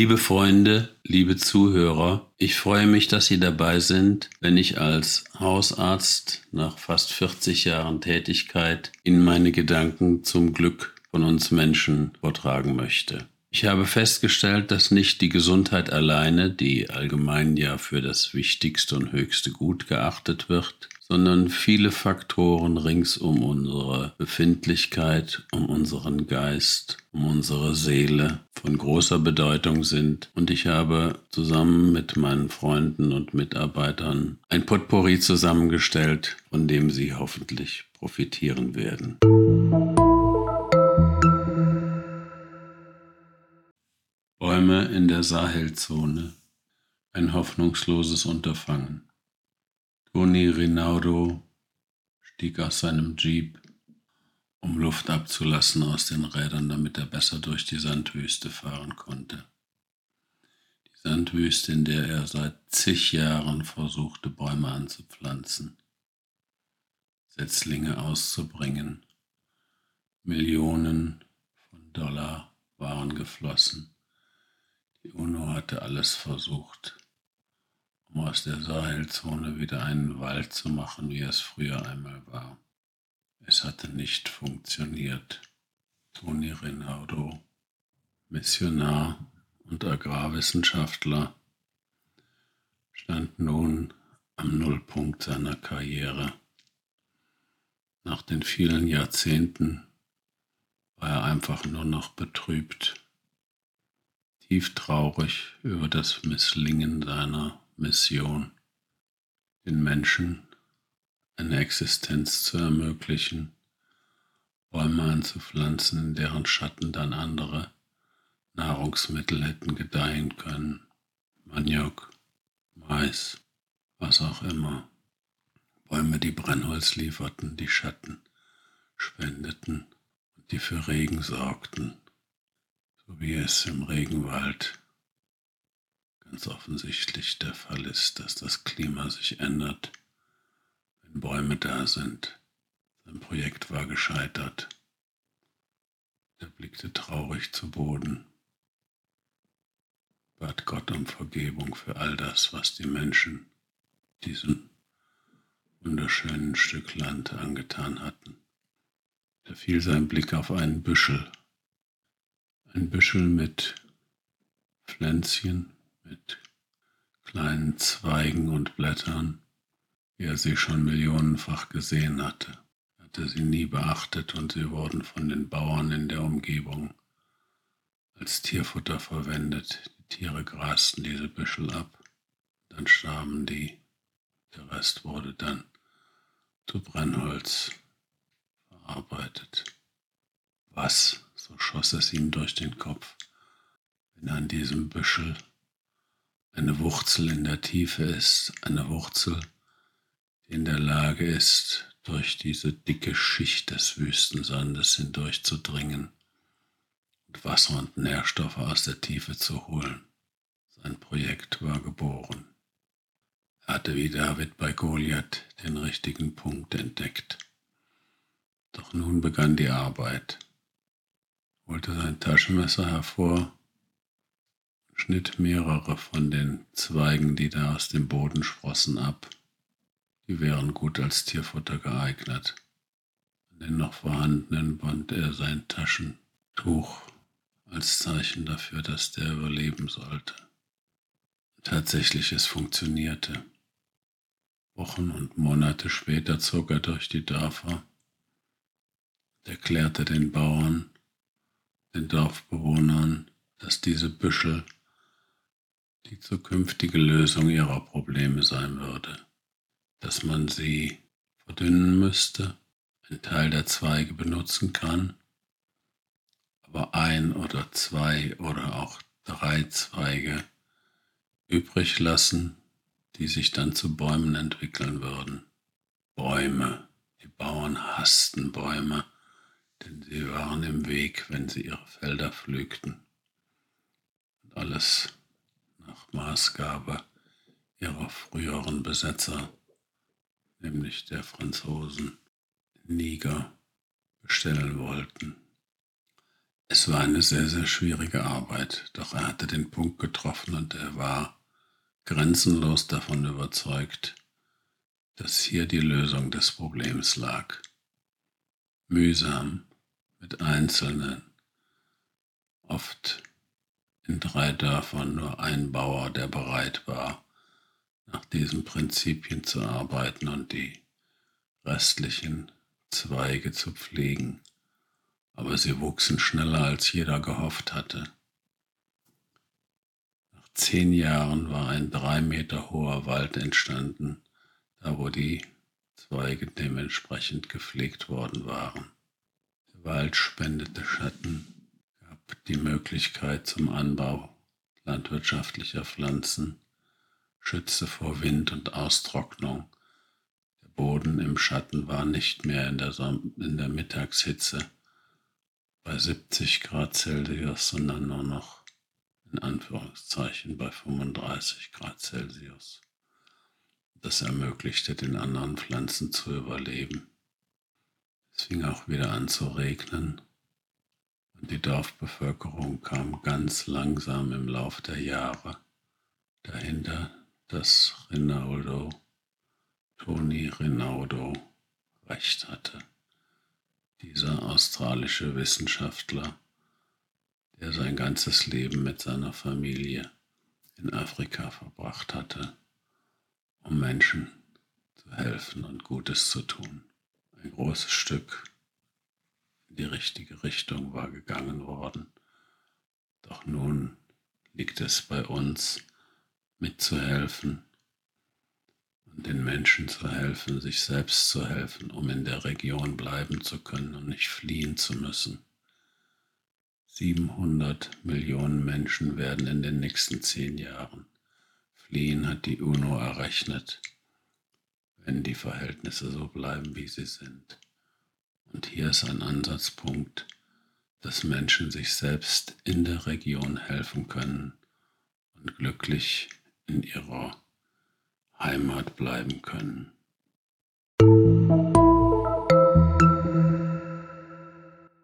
Liebe Freunde, liebe Zuhörer, ich freue mich, dass Sie dabei sind, wenn ich als Hausarzt nach fast 40 Jahren Tätigkeit Ihnen meine Gedanken zum Glück von uns Menschen vortragen möchte. Ich habe festgestellt, dass nicht die Gesundheit alleine, die allgemein ja für das wichtigste und höchste Gut geachtet wird, sondern viele Faktoren rings um unsere Befindlichkeit, um unseren Geist, um unsere Seele von großer Bedeutung sind. Und ich habe zusammen mit meinen Freunden und Mitarbeitern ein Potpourri zusammengestellt, von dem Sie hoffentlich profitieren werden. Bäume in der Sahelzone. Ein hoffnungsloses Unterfangen. Tony Rinaldo stieg aus seinem Jeep, um Luft abzulassen aus den Rädern, damit er besser durch die Sandwüste fahren konnte. Die Sandwüste, in der er seit zig Jahren versuchte, Bäume anzupflanzen, Setzlinge auszubringen. Millionen von Dollar waren geflossen. Die UNO hatte alles versucht um aus der Sahelzone wieder einen Wald zu machen, wie es früher einmal war. Es hatte nicht funktioniert. Toni Rinaldo, Missionar und Agrarwissenschaftler, stand nun am Nullpunkt seiner Karriere. Nach den vielen Jahrzehnten war er einfach nur noch betrübt, tief traurig über das Misslingen seiner Mission, den Menschen eine Existenz zu ermöglichen, Bäume anzupflanzen, in deren Schatten dann andere Nahrungsmittel hätten gedeihen können, Maniok, Mais, was auch immer. Bäume, die Brennholz lieferten, die Schatten spendeten und die für Regen sorgten, so wie es im Regenwald ganz offensichtlich der Fall ist, dass das Klima sich ändert, wenn Bäume da sind. Sein Projekt war gescheitert. Er blickte traurig zu Boden, bat Gott um Vergebung für all das, was die Menschen diesem wunderschönen Stück Land angetan hatten. Da fiel sein Blick auf einen Büschel, ein Büschel mit Pflänzchen, mit kleinen Zweigen und Blättern, wie er sie schon millionenfach gesehen hatte. Er hatte sie nie beachtet und sie wurden von den Bauern in der Umgebung als Tierfutter verwendet. Die Tiere grasten diese Büschel ab, dann starben die. Der Rest wurde dann zu Brennholz verarbeitet. Was, so schoss es ihm durch den Kopf, wenn an diesem Büschel eine Wurzel in der Tiefe ist, eine Wurzel, die in der Lage ist, durch diese dicke Schicht des Wüstensandes hindurchzudringen und Wasser und Nährstoffe aus der Tiefe zu holen. Sein Projekt war geboren. Er hatte wie David bei Goliath den richtigen Punkt entdeckt. Doch nun begann die Arbeit, holte sein Taschenmesser hervor schnitt mehrere von den Zweigen, die da aus dem Boden sprossen, ab. Die wären gut als Tierfutter geeignet. An den noch vorhandenen band er sein Taschentuch als Zeichen dafür, dass der überleben sollte. Tatsächlich, es funktionierte. Wochen und Monate später zog er durch die Dörfer und erklärte den Bauern, den Dorfbewohnern, dass diese Büschel die zukünftige Lösung ihrer Probleme sein würde, dass man sie verdünnen müsste, einen Teil der Zweige benutzen kann, aber ein oder zwei oder auch drei Zweige übrig lassen, die sich dann zu Bäumen entwickeln würden. Bäume, die Bauern hassten Bäume, denn sie waren im Weg, wenn sie ihre Felder pflügten. Und alles nach Maßgabe ihrer früheren Besetzer, nämlich der Franzosen, Niger, bestellen wollten. Es war eine sehr, sehr schwierige Arbeit, doch er hatte den Punkt getroffen und er war grenzenlos davon überzeugt, dass hier die Lösung des Problems lag. Mühsam mit Einzelnen, oft in drei Dörfern nur ein Bauer, der bereit war, nach diesen Prinzipien zu arbeiten und die restlichen Zweige zu pflegen aber sie wuchsen schneller, als jeder gehofft hatte. Nach zehn Jahren war ein drei Meter hoher Wald entstanden, da wo die Zweige dementsprechend gepflegt worden waren. Der Wald spendete Schatten, die Möglichkeit zum Anbau landwirtschaftlicher Pflanzen, schützte vor Wind und Austrocknung. Der Boden im Schatten war nicht mehr in der, Son in der Mittagshitze bei 70 Grad Celsius, sondern nur noch in Anführungszeichen bei 35 Grad Celsius. Das ermöglichte den anderen Pflanzen zu überleben. Es fing auch wieder an zu regnen die Dorfbevölkerung kam ganz langsam im Lauf der Jahre dahinter, dass Rinaldo, Toni Rinaldo, recht hatte dieser australische Wissenschaftler, der sein ganzes Leben mit seiner Familie in Afrika verbracht hatte, um Menschen zu helfen und Gutes zu tun. Ein großes Stück in die richtige Richtung war gegangen worden. Doch nun liegt es bei uns, mitzuhelfen den Menschen zu helfen, sich selbst zu helfen, um in der Region bleiben zu können und nicht fliehen zu müssen. 700 Millionen Menschen werden in den nächsten zehn Jahren fliehen, hat die UNO errechnet, wenn die Verhältnisse so bleiben, wie sie sind. Und hier ist ein Ansatzpunkt, dass Menschen sich selbst in der Region helfen können und glücklich in ihrer Heimat bleiben können.